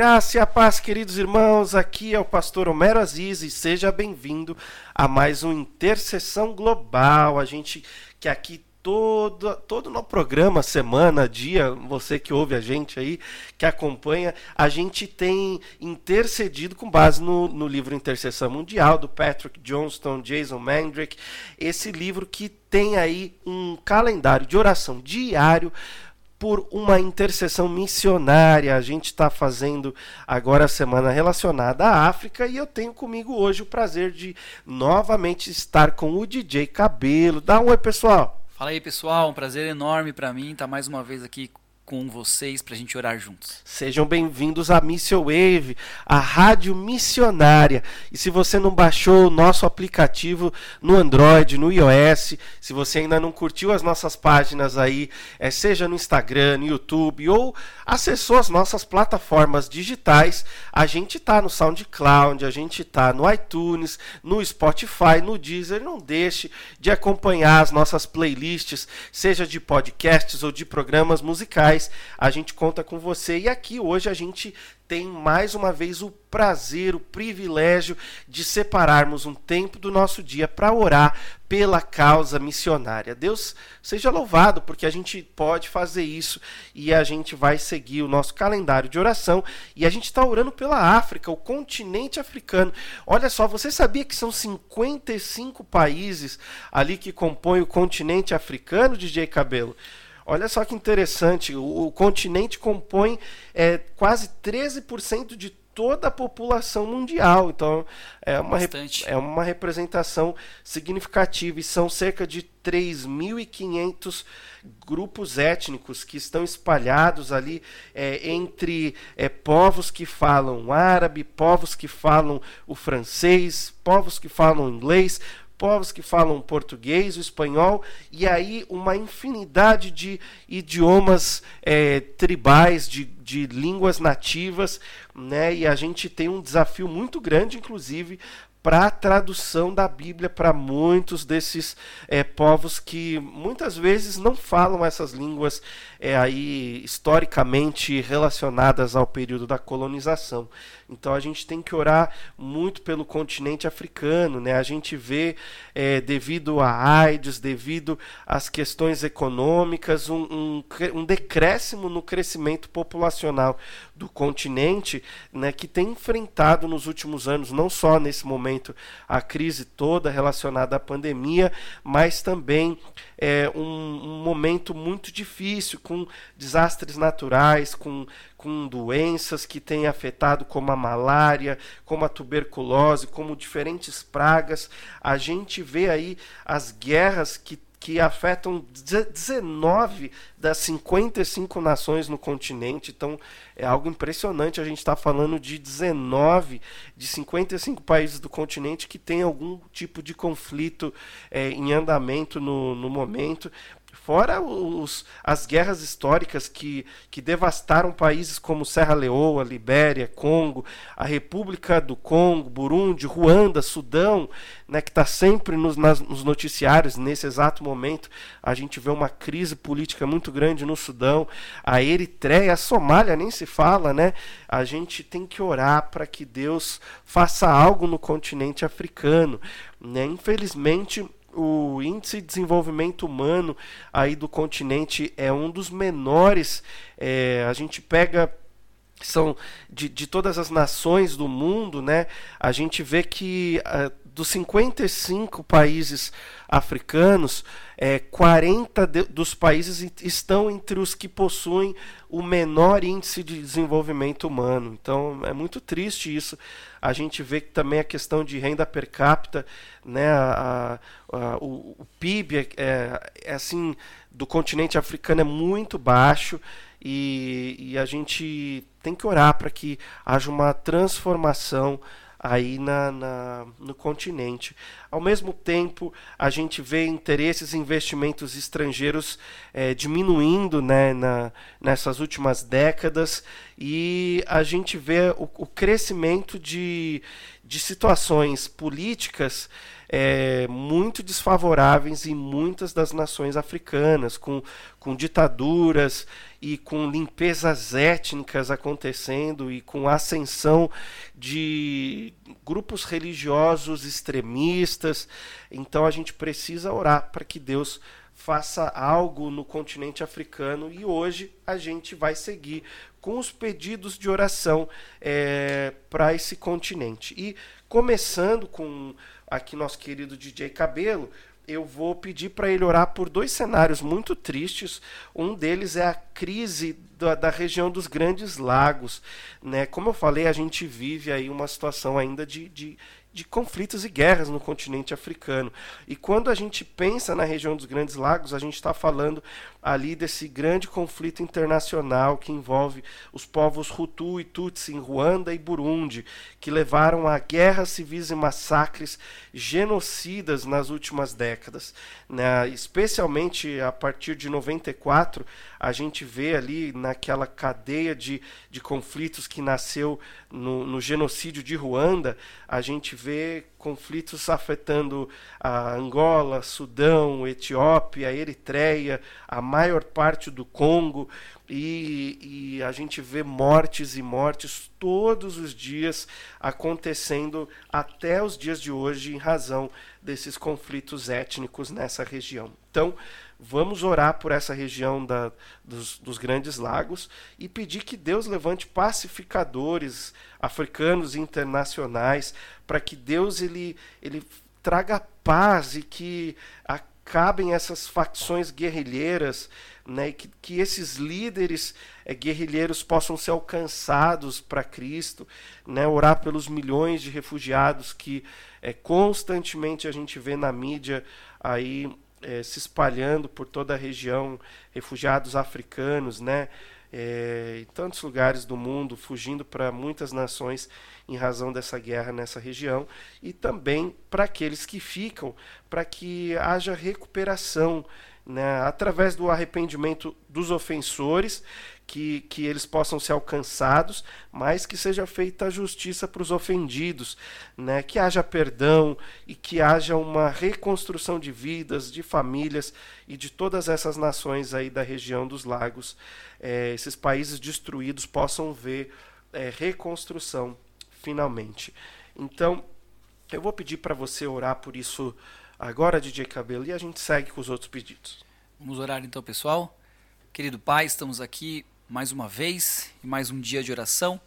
Graça e a paz, queridos irmãos. Aqui é o pastor Homero Aziz e seja bem-vindo a mais um Intercessão Global. A gente que aqui todo todo no programa, semana, dia, você que ouve a gente aí, que acompanha, a gente tem intercedido com base no, no livro Intercessão Mundial do Patrick Johnston, Jason Mandrick, esse livro que tem aí um calendário de oração diário por uma intercessão missionária. A gente está fazendo agora a semana relacionada à África e eu tenho comigo hoje o prazer de novamente estar com o DJ Cabelo. Dá um oi, pessoal. Fala aí, pessoal. Um prazer enorme para mim estar mais uma vez aqui com vocês para a gente orar juntos. Sejam bem-vindos à Mission Wave, a rádio missionária. E se você não baixou o nosso aplicativo no Android, no iOS, se você ainda não curtiu as nossas páginas aí, é, seja no Instagram, no YouTube ou acessou as nossas plataformas digitais, a gente tá no SoundCloud, a gente tá no iTunes, no Spotify, no Deezer. Não deixe de acompanhar as nossas playlists, seja de podcasts ou de programas musicais a gente conta com você. E aqui hoje a gente tem mais uma vez o prazer, o privilégio de separarmos um tempo do nosso dia para orar pela causa missionária. Deus seja louvado, porque a gente pode fazer isso e a gente vai seguir o nosso calendário de oração e a gente está orando pela África, o continente africano. Olha só, você sabia que são 55 países ali que compõem o continente africano, DJ Cabelo? Olha só que interessante, o, o continente compõe é, quase 13% de toda a população mundial. Então, é uma, é uma representação significativa. E são cerca de 3.500 grupos étnicos que estão espalhados ali é, entre é, povos que falam árabe, povos que falam o francês, povos que falam inglês, povos que falam português, o espanhol, e aí uma infinidade de idiomas é, tribais, de, de línguas nativas, né? e a gente tem um desafio muito grande, inclusive, para a tradução da Bíblia para muitos desses é, povos que muitas vezes não falam essas línguas é, aí historicamente relacionadas ao período da colonização. Então a gente tem que orar muito pelo continente africano, né? A gente vê é, devido à AIDS, devido às questões econômicas, um, um, um decréscimo no crescimento populacional do continente, né? Que tem enfrentado nos últimos anos, não só nesse momento a crise toda relacionada à pandemia, mas também é, um, um momento muito difícil, com desastres naturais, com, com doenças que têm afetado, como a malária, como a tuberculose, como diferentes pragas. A gente vê aí as guerras que que afetam 19 das 55 nações no continente. Então é algo impressionante. A gente está falando de 19 de 55 países do continente que tem algum tipo de conflito é, em andamento no, no momento. Fora os, as guerras históricas que, que devastaram países como Serra Leoa, Libéria, Congo, a República do Congo, Burundi, Ruanda, Sudão, né, que está sempre nos, nas, nos noticiários. Nesse exato momento, a gente vê uma crise política muito grande no Sudão. A Eritreia, a Somália nem se fala, né? A gente tem que orar para que Deus faça algo no continente africano. Né? Infelizmente, o índice de desenvolvimento humano aí do continente é um dos menores. É, a gente pega são de, de todas as nações do mundo, né? A gente vê que uh, dos 55 países africanos, é, 40 de, dos países estão entre os que possuem o menor índice de desenvolvimento humano. Então é muito triste isso. A gente vê que também a questão de renda per capita, né, a, a, o, o, PIB é, é, assim do continente africano é muito baixo e, e a gente tem que orar para que haja uma transformação aí na, na, no continente. Ao mesmo tempo, a gente vê interesses e investimentos estrangeiros é, diminuindo né, na, nessas últimas décadas e a gente vê o, o crescimento de, de situações políticas é, muito desfavoráveis em muitas das nações africanas, com, com ditaduras e com limpezas étnicas acontecendo e com ascensão de grupos religiosos extremistas. Então a gente precisa orar para que Deus faça algo no continente africano e hoje a gente vai seguir com os pedidos de oração é, para esse continente. E começando com aqui nosso querido DJ Cabelo, eu vou pedir para ele orar por dois cenários muito tristes. Um deles é a crise da, da, região dos Grandes Lagos. Né? Como eu falei, a gente vive aí uma situação ainda de, de de conflitos e guerras no continente africano. E quando a gente pensa na região dos Grandes Lagos, a gente está falando ali desse grande conflito internacional que envolve os povos Hutu e Tutsi em Ruanda e Burundi, que levaram a guerras civis e massacres genocidas nas últimas décadas. Né? Especialmente a partir de 94, a gente vê ali naquela cadeia de, de conflitos que nasceu no, no genocídio de Ruanda, a gente vê conflitos afetando a Angola, Sudão, Etiópia, Eritreia, a maior parte do Congo, e, e, a gente vê mortes e mortes todos os dias acontecendo até os dias de hoje em razão desses conflitos étnicos nessa região. Então, vamos orar por essa região da, dos, dos grandes lagos e pedir que Deus levante pacificadores africanos e internacionais para que Deus ele, ele traga paz e que acabem essas facções guerrilheiras, né, que, que esses líderes é, guerrilheiros possam ser alcançados para Cristo, né, orar pelos milhões de refugiados que é, constantemente a gente vê na mídia aí é, se espalhando por toda a região, refugiados africanos, né, é, em tantos lugares do mundo, fugindo para muitas nações em razão dessa guerra nessa região, e também para aqueles que ficam, para que haja recuperação né, através do arrependimento dos ofensores, que, que eles possam ser alcançados, mas que seja feita a justiça para os ofendidos, né, que haja perdão e que haja uma reconstrução de vidas, de famílias e de todas essas nações aí da região dos lagos, é, esses países destruídos possam ver é, reconstrução finalmente. Então, eu vou pedir para você orar por isso agora, DJ Cabelo, e a gente segue com os outros pedidos. Vamos orar então, pessoal. Querido Pai, estamos aqui mais uma vez e mais um dia de oração,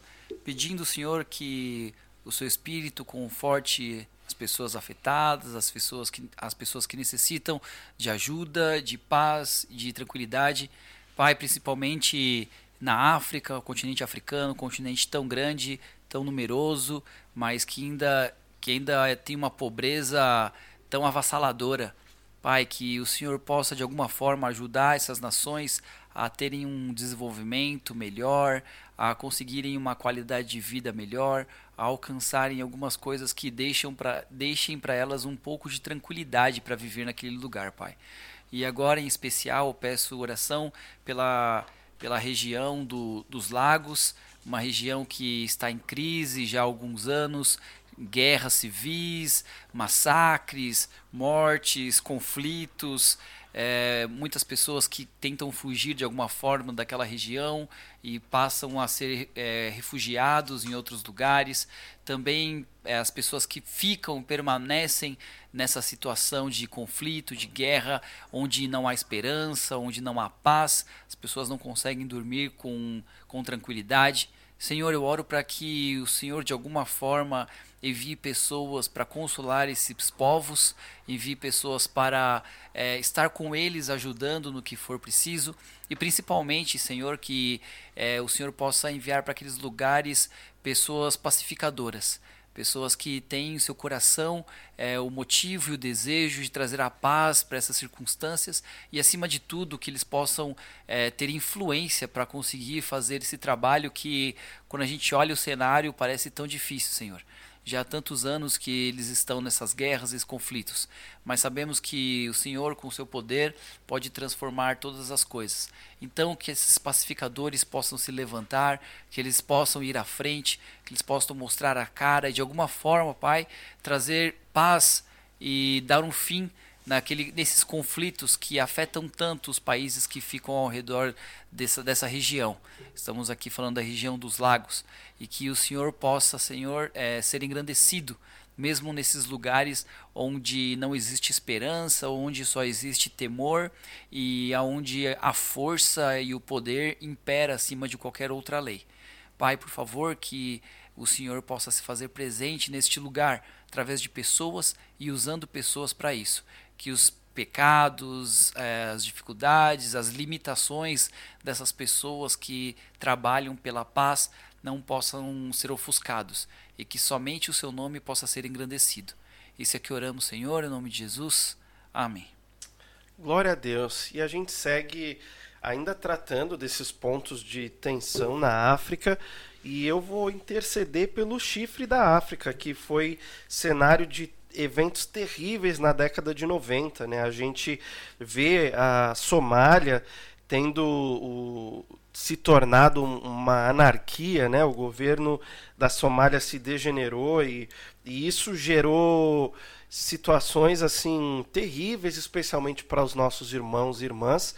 pedindo, Senhor, que o seu Espírito conforte as pessoas afetadas, as pessoas que, as pessoas que necessitam de ajuda, de paz, de tranquilidade. Pai, principalmente na África, o continente africano, um continente tão grande, tão numeroso, mas que ainda, que ainda tem uma pobreza tão avassaladora. Pai, que o Senhor possa de alguma forma ajudar essas nações a terem um desenvolvimento melhor, a conseguirem uma qualidade de vida melhor, a alcançarem algumas coisas que deixam pra, deixem para elas um pouco de tranquilidade para viver naquele lugar, Pai. E agora, em especial, peço oração pela, pela região do, dos lagos, uma região que está em crise já há alguns anos, guerras civis, massacres, mortes, conflitos, é, muitas pessoas que tentam fugir de alguma forma daquela região e passam a ser é, refugiados em outros lugares. Também é, as pessoas que ficam, permanecem nessa situação de conflito, de guerra, onde não há esperança, onde não há paz, as pessoas não conseguem dormir com, com tranquilidade. Senhor, eu oro para que o Senhor de alguma forma envie pessoas para consolar esses povos, envie pessoas para é, estar com eles ajudando no que for preciso e principalmente, Senhor, que é, o Senhor possa enviar para aqueles lugares pessoas pacificadoras. Pessoas que têm em seu coração é, o motivo e o desejo de trazer a paz para essas circunstâncias e, acima de tudo, que eles possam é, ter influência para conseguir fazer esse trabalho que, quando a gente olha o cenário, parece tão difícil, Senhor. Já há tantos anos que eles estão nessas guerras e conflitos, mas sabemos que o Senhor, com seu poder, pode transformar todas as coisas. Então, que esses pacificadores possam se levantar, que eles possam ir à frente, que eles possam mostrar a cara e, de alguma forma, Pai, trazer paz e dar um fim naquele, nesses conflitos que afetam tanto os países que ficam ao redor dessa, dessa região. Estamos aqui falando da região dos lagos e que o Senhor possa, Senhor, é, ser engrandecido mesmo nesses lugares onde não existe esperança, onde só existe temor e aonde a força e o poder impera acima de qualquer outra lei. Pai, por favor, que o Senhor possa se fazer presente neste lugar através de pessoas e usando pessoas para isso que os pecados, eh, as dificuldades, as limitações dessas pessoas que trabalham pela paz não possam ser ofuscados e que somente o seu nome possa ser engrandecido. Isso é que oramos, Senhor, em nome de Jesus. Amém. Glória a Deus. E a gente segue ainda tratando desses pontos de tensão na África. E eu vou interceder pelo chifre da África, que foi cenário de eventos terríveis na década de 90. Né? A gente vê a Somália tendo o, se tornado uma anarquia, né? o governo da Somália se degenerou e, e isso gerou situações assim terríveis, especialmente para os nossos irmãos e irmãs.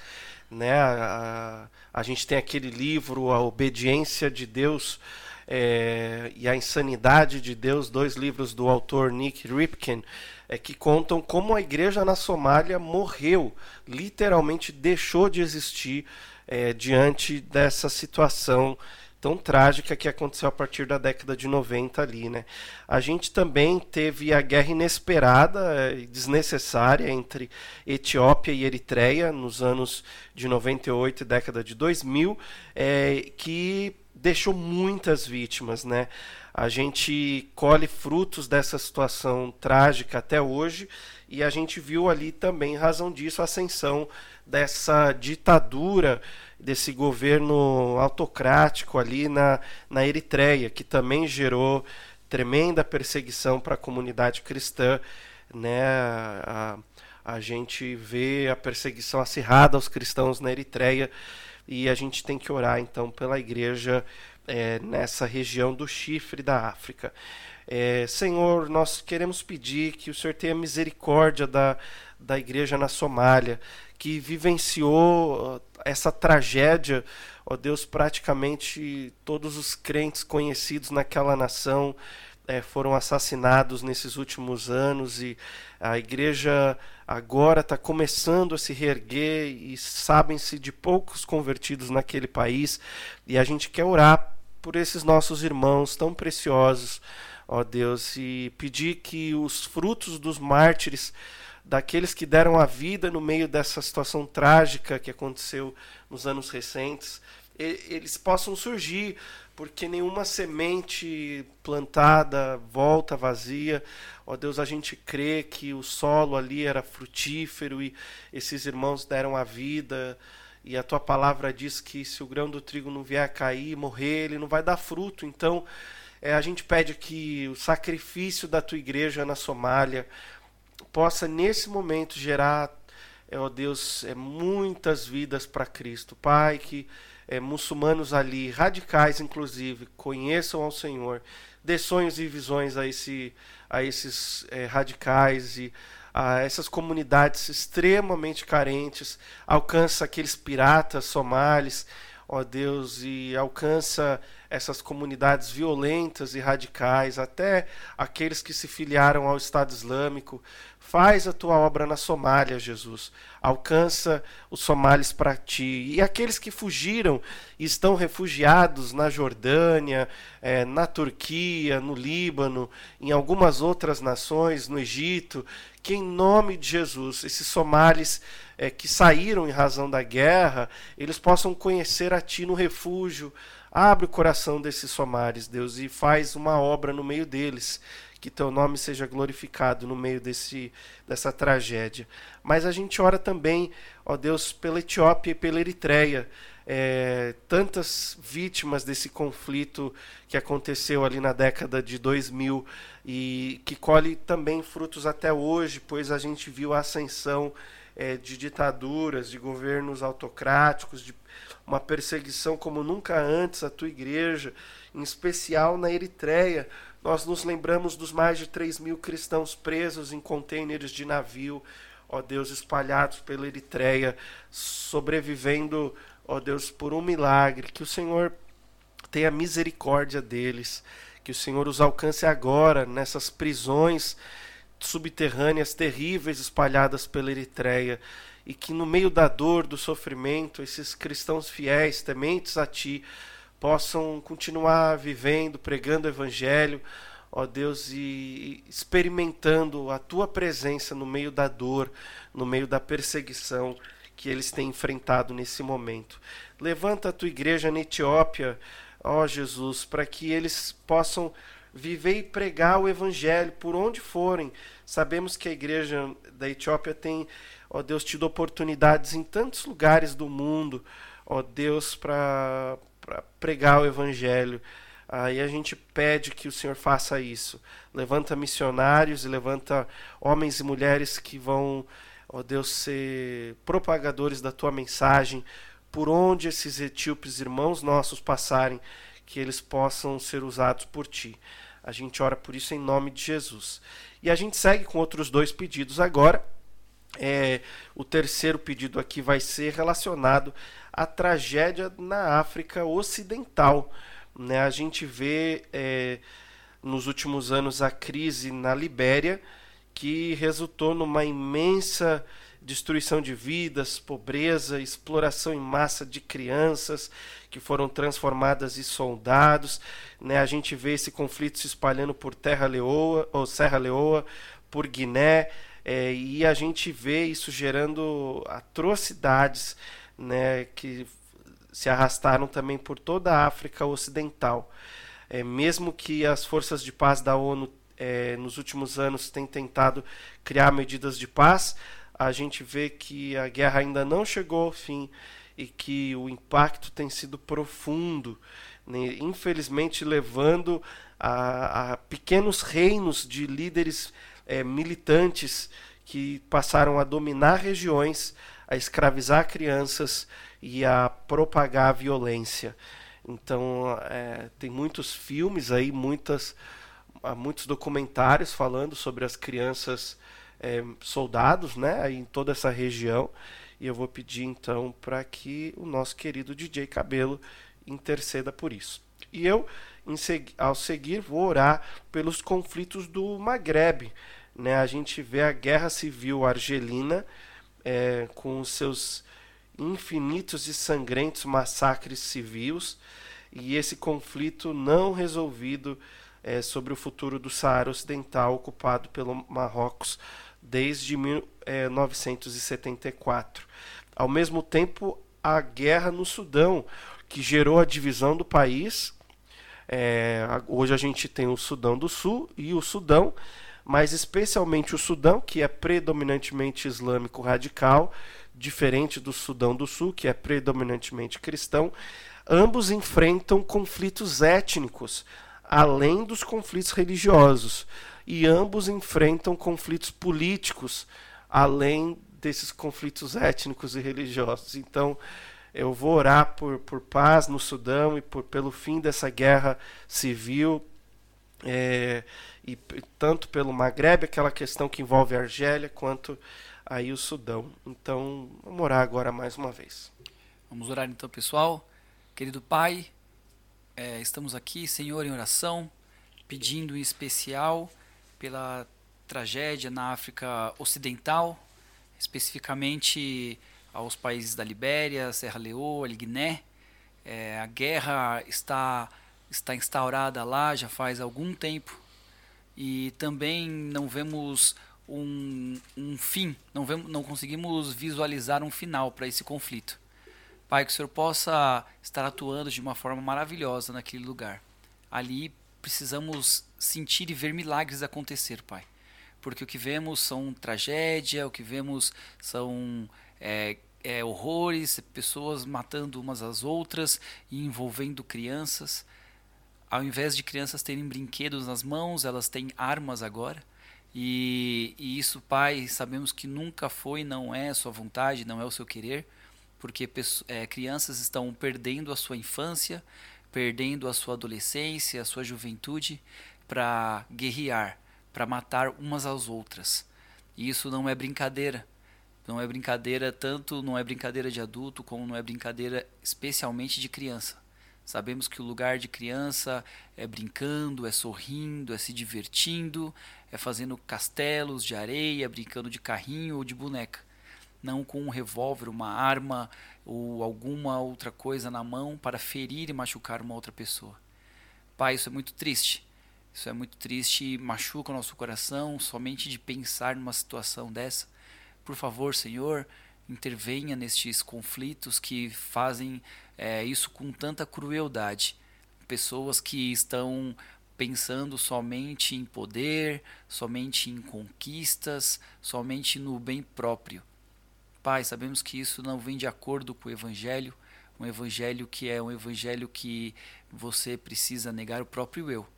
Né? A, a, a gente tem aquele livro, A Obediência de Deus é, e a Insanidade de Deus, dois livros do autor Nick Ripken, é, que contam como a igreja na Somália morreu, literalmente deixou de existir é, diante dessa situação tão trágica que aconteceu a partir da década de 90 ali, né? A gente também teve a guerra inesperada e desnecessária entre Etiópia e Eritreia nos anos de 98 e década de 2000, é, que deixou muitas vítimas, né? A gente colhe frutos dessa situação trágica até hoje e a gente viu ali também, razão disso, a ascensão dessa ditadura, desse governo autocrático ali na, na Eritreia, que também gerou tremenda perseguição para a comunidade cristã, né? A, a gente vê a perseguição acirrada aos cristãos na Eritreia e a gente tem que orar então pela igreja é, nessa região do chifre da África. É, Senhor, nós queremos pedir que o Senhor tenha misericórdia da, da igreja na Somália, que vivenciou essa tragédia, ó Deus, praticamente todos os crentes conhecidos naquela nação é, foram assassinados nesses últimos anos e a igreja agora está começando a se reerguer e sabem-se de poucos convertidos naquele país. E a gente quer orar por esses nossos irmãos tão preciosos, ó Deus, e pedir que os frutos dos mártires daqueles que deram a vida no meio dessa situação trágica que aconteceu nos anos recentes, eles possam surgir porque nenhuma semente plantada volta vazia. Ó oh, Deus, a gente crê que o solo ali era frutífero e esses irmãos deram a vida. E a tua palavra diz que se o grão do trigo não vier a cair, morrer, ele não vai dar fruto. Então, é, a gente pede que o sacrifício da tua igreja na Somália possa, nesse momento, gerar, é, ó Deus, é, muitas vidas para Cristo. Pai, que é, muçulmanos ali, radicais inclusive, conheçam ao Senhor, dê sonhos e visões a, esse, a esses é, radicais e a essas comunidades extremamente carentes, alcança aqueles piratas somalis, ó Deus, e alcança essas comunidades violentas e radicais, até aqueles que se filiaram ao Estado Islâmico. Faz a tua obra na Somália, Jesus. Alcança os somalis para ti. E aqueles que fugiram e estão refugiados na Jordânia, é, na Turquia, no Líbano, em algumas outras nações, no Egito, que em nome de Jesus, esses somalis é, que saíram em razão da guerra, eles possam conhecer a ti no refúgio. Abre o coração desses somares, Deus, e faz uma obra no meio deles que teu nome seja glorificado no meio desse, dessa tragédia. Mas a gente ora também, ó Deus, pela Etiópia e pela Eritreia, é, tantas vítimas desse conflito que aconteceu ali na década de 2000 e que colhe também frutos até hoje, pois a gente viu a ascensão é, de ditaduras, de governos autocráticos, de uma perseguição como nunca antes à tua igreja, em especial na Eritreia. Nós nos lembramos dos mais de 3 mil cristãos presos em contêineres de navio, ó Deus, espalhados pela Eritreia, sobrevivendo ó Deus, por um milagre, que o Senhor tenha misericórdia deles, que o Senhor os alcance agora nessas prisões subterrâneas terríveis espalhadas pela Eritreia e que no meio da dor, do sofrimento, esses cristãos fiéis, tementes a Ti, possam continuar vivendo, pregando o Evangelho, ó Deus, e experimentando a Tua presença no meio da dor, no meio da perseguição que eles têm enfrentado nesse momento. Levanta a tua igreja na Etiópia, ó Jesus, para que eles possam viver e pregar o evangelho por onde forem. Sabemos que a igreja da Etiópia tem, ó Deus, tido oportunidades em tantos lugares do mundo, ó Deus, para pregar o evangelho. Aí a gente pede que o Senhor faça isso. Levanta missionários e levanta homens e mulheres que vão ó Deus, ser propagadores da tua mensagem, por onde esses etíopes irmãos nossos passarem, que eles possam ser usados por ti. A gente ora por isso em nome de Jesus. E a gente segue com outros dois pedidos agora. É, o terceiro pedido aqui vai ser relacionado à tragédia na África Ocidental. Né? A gente vê é, nos últimos anos a crise na Libéria que resultou numa imensa destruição de vidas, pobreza, exploração em massa de crianças que foram transformadas em soldados. Né? A gente vê esse conflito se espalhando por Terra Leoa, ou Serra Leoa, por Guiné, é, e a gente vê isso gerando atrocidades né, que se arrastaram também por toda a África Ocidental. É, mesmo que as forças de paz da ONU é, nos últimos anos tem tentado criar medidas de paz, a gente vê que a guerra ainda não chegou ao fim e que o impacto tem sido profundo, né? infelizmente levando a, a, pequenos reinos de líderes é, militantes que passaram a dominar regiões, a escravizar crianças e a propagar a violência. Então, é, tem muitos filmes aí, muitas há muitos documentários falando sobre as crianças é, soldados, né, em toda essa região. E eu vou pedir então para que o nosso querido DJ Cabelo interceda por isso. E eu, ao seguir, vou orar pelos conflitos do Maghreb. Né? A gente vê a guerra civil argelina é, com os seus infinitos e sangrentos massacres civis e esse conflito não resolvido é, sobre o futuro do Saara Ocidental ocupado pelo Marrocos desde 1974. É, Ao mesmo tempo, a guerra no Sudão, que gerou a divisão do país. É, hoje a gente tem o Sudão do Sul e o Sudão, mas especialmente o Sudão, que é predominantemente islâmico radical, diferente do Sudão do Sul, que é predominantemente cristão. Ambos enfrentam conflitos étnicos além dos conflitos religiosos. E ambos enfrentam conflitos políticos, além desses conflitos étnicos e religiosos. Então, eu vou orar por, por paz no Sudão e por, pelo fim dessa guerra civil, é, e tanto pelo Maghreb, aquela questão que envolve a Argélia, quanto aí o Sudão. Então, vamos orar agora mais uma vez. Vamos orar então, pessoal. Querido Pai, é, estamos aqui, Senhor, em oração, pedindo em especial pela tragédia na África Ocidental, especificamente aos países da Libéria, Serra Leoa, Guiné. É, a guerra está, está instaurada lá já faz algum tempo e também não vemos um, um fim, não, vemos, não conseguimos visualizar um final para esse conflito. Pai, que o Senhor possa estar atuando de uma forma maravilhosa naquele lugar. Ali precisamos sentir e ver milagres acontecer, Pai. Porque o que vemos são tragédia, o que vemos são é, é, horrores, pessoas matando umas às outras e envolvendo crianças. Ao invés de crianças terem brinquedos nas mãos, elas têm armas agora. E, e isso, Pai, sabemos que nunca foi, não é a sua vontade, não é o seu querer, porque é, crianças estão perdendo a sua infância, perdendo a sua adolescência, a sua juventude para guerrear, para matar umas às outras. E isso não é brincadeira. Não é brincadeira tanto, não é brincadeira de adulto, como não é brincadeira especialmente de criança. Sabemos que o lugar de criança é brincando, é sorrindo, é se divertindo, é fazendo castelos de areia, brincando de carrinho ou de boneca. Não com um revólver, uma arma ou alguma outra coisa na mão para ferir e machucar uma outra pessoa. Pai, isso é muito triste. Isso é muito triste machuca o nosso coração somente de pensar numa situação dessa. Por favor, Senhor, intervenha nestes conflitos que fazem é, isso com tanta crueldade. Pessoas que estão pensando somente em poder, somente em conquistas, somente no bem próprio. Pai, sabemos que isso não vem de acordo com o Evangelho, um Evangelho que é um Evangelho que você precisa negar o próprio eu.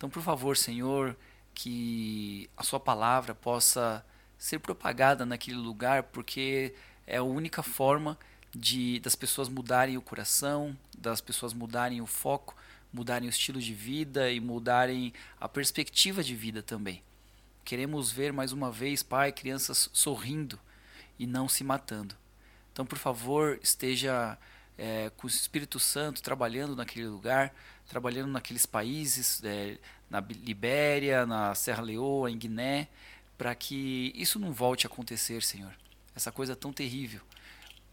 Então, por favor, Senhor, que a Sua palavra possa ser propagada naquele lugar, porque é a única forma de das pessoas mudarem o coração, das pessoas mudarem o foco, mudarem o estilo de vida e mudarem a perspectiva de vida também. Queremos ver mais uma vez, Pai, crianças sorrindo e não se matando. Então, por favor, esteja é, com o Espírito Santo trabalhando naquele lugar, trabalhando naqueles países, é, na Libéria, na Serra Leoa, em Guiné, para que isso não volte a acontecer, Senhor. Essa coisa tão terrível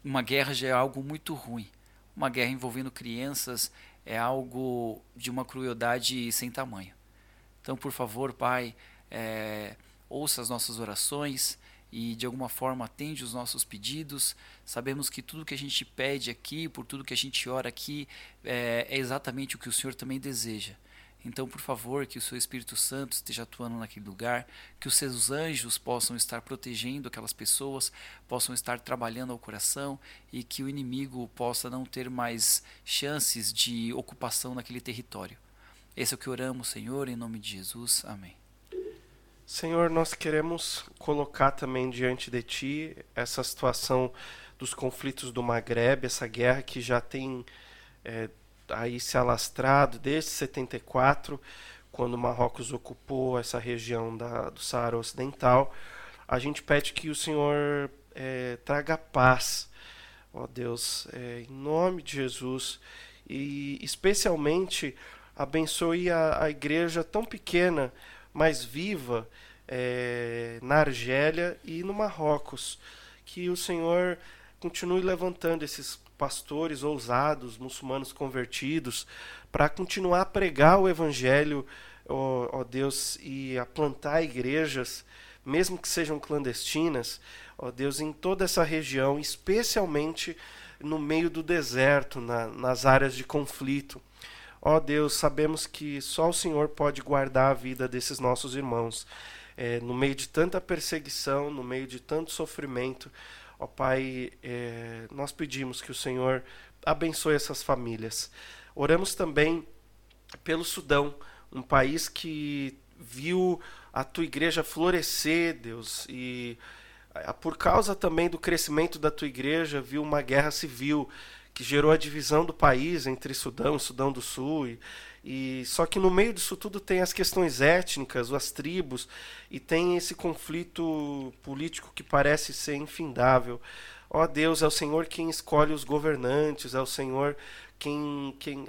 uma guerra já é algo muito ruim. Uma guerra envolvendo crianças é algo de uma crueldade sem tamanho. Então, por favor, Pai, é, ouça as nossas orações e de alguma forma atende os nossos pedidos. Sabemos que tudo que a gente pede aqui, por tudo que a gente ora aqui, é, é exatamente o que o Senhor também deseja. Então, por favor, que o seu Espírito Santo esteja atuando naquele lugar, que os seus anjos possam estar protegendo aquelas pessoas, possam estar trabalhando ao coração e que o inimigo possa não ter mais chances de ocupação naquele território. Esse é o que oramos, Senhor, em nome de Jesus. Amém. Senhor, nós queremos colocar também diante de Ti essa situação dos conflitos do Maghreb, essa guerra que já tem é, aí se alastrado desde 74, quando Marrocos ocupou essa região da, do Saara Ocidental. A gente pede que o Senhor é, traga paz, ó Deus, é, em nome de Jesus, e especialmente abençoe a, a igreja tão pequena, mas viva, é, na Argélia e no Marrocos. Que o Senhor continue levantando esses pastores ousados, muçulmanos convertidos, para continuar a pregar o evangelho, ó, ó, Deus, e a plantar igrejas, mesmo que sejam clandestinas, ó Deus, em toda essa região, especialmente no meio do deserto, na, nas áreas de conflito. Ó Deus, sabemos que só o Senhor pode guardar a vida desses nossos irmãos. É, no meio de tanta perseguição, no meio de tanto sofrimento, Ó Pai, é, nós pedimos que o Senhor abençoe essas famílias. Oramos também pelo Sudão, um país que viu a tua igreja florescer, Deus, e por causa também do crescimento da tua igreja, viu uma guerra civil que gerou a divisão do país entre Sudão e Sudão do Sul e, e só que no meio disso tudo tem as questões étnicas, as tribos, e tem esse conflito político que parece ser infindável. Ó Deus, é o Senhor quem escolhe os governantes, é o Senhor quem. quem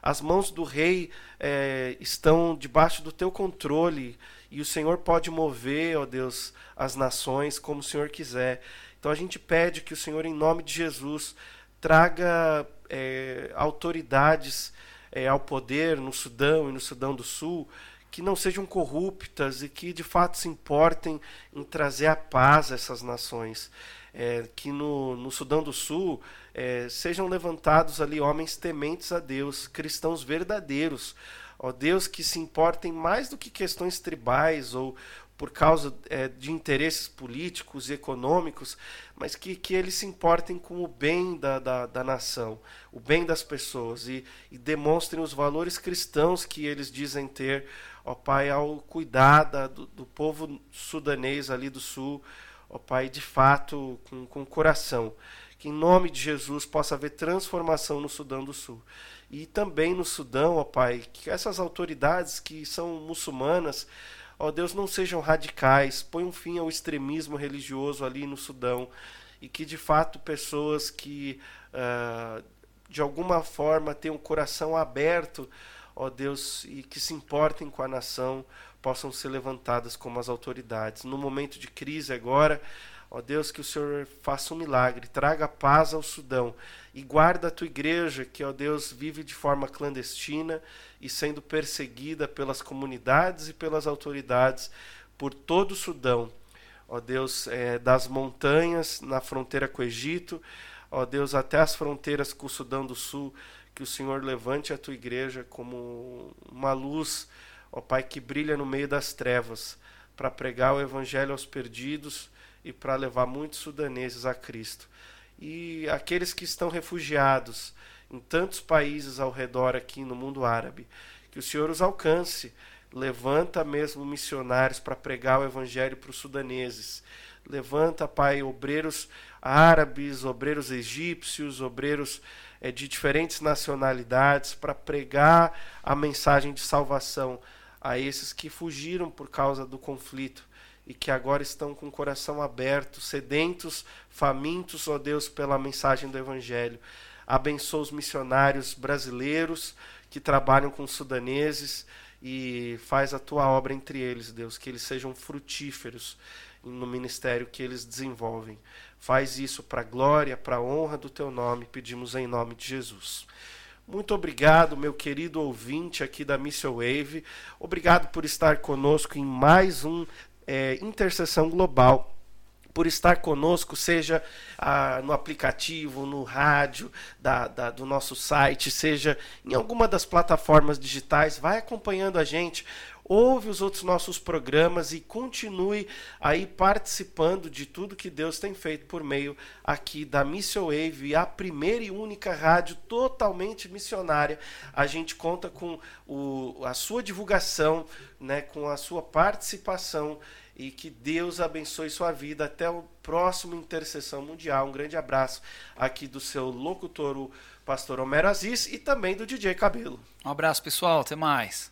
as mãos do rei é, estão debaixo do teu controle, e o Senhor pode mover, ó Deus, as nações como o Senhor quiser. Então a gente pede que o Senhor, em nome de Jesus, traga é, autoridades é, ao poder no Sudão e no Sudão do Sul que não sejam corruptas e que de fato se importem em trazer a paz a essas nações. É, que no, no Sudão do Sul é, sejam levantados ali homens tementes a Deus, cristãos verdadeiros, ó Deus que se importem mais do que questões tribais ou por causa é, de interesses políticos e econômicos, mas que, que eles se importem com o bem da, da, da nação, o bem das pessoas e, e, demonstrem os valores cristãos que eles dizem ter, ó Pai, ao cuidar da, do, do povo sudanês ali do sul, ó Pai, de fato, com, com coração. Que em nome de Jesus possa haver transformação no Sudão do Sul. E também no Sudão, ó Pai, que essas autoridades que são muçulmanas Ó Deus, não sejam radicais, põe um fim ao extremismo religioso ali no Sudão e que de fato pessoas que uh, de alguma forma têm um coração aberto, ó Deus, e que se importem com a nação, possam ser levantadas como as autoridades. No momento de crise agora, Ó Deus, que o Senhor faça um milagre, traga paz ao Sudão e guarda a tua igreja, que, ó Deus, vive de forma clandestina e sendo perseguida pelas comunidades e pelas autoridades por todo o Sudão. Ó Deus, é, das montanhas na fronteira com o Egito, ó Deus, até as fronteiras com o Sudão do Sul, que o Senhor levante a tua igreja como uma luz, ó Pai, que brilha no meio das trevas, para pregar o evangelho aos perdidos e para levar muitos sudaneses a Cristo. E aqueles que estão refugiados em tantos países ao redor aqui no mundo árabe, que o Senhor os alcance. Levanta mesmo missionários para pregar o evangelho para os sudaneses. Levanta, Pai, obreiros árabes, obreiros egípcios, obreiros é, de diferentes nacionalidades para pregar a mensagem de salvação a esses que fugiram por causa do conflito e que agora estão com o coração aberto, sedentos, famintos, ó Deus, pela mensagem do Evangelho. Abençoa os missionários brasileiros que trabalham com sudaneses e faz a tua obra entre eles, Deus, que eles sejam frutíferos no ministério que eles desenvolvem. Faz isso para a glória, para a honra do teu nome, pedimos em nome de Jesus. Muito obrigado, meu querido ouvinte aqui da Mission Wave. Obrigado por estar conosco em mais um é, intercessão global por estar conosco, seja ah, no aplicativo, no rádio da, da, do nosso site, seja em alguma das plataformas digitais, vai acompanhando a gente, ouve os outros nossos programas e continue aí participando de tudo que Deus tem feito por meio aqui da Mission Wave, a primeira e única rádio totalmente missionária. A gente conta com o, a sua divulgação, né, com a sua participação e que Deus abençoe sua vida até o próximo Intercessão Mundial. Um grande abraço aqui do seu locutor, o pastor Homero Aziz, e também do DJ Cabelo. Um abraço, pessoal. Até mais.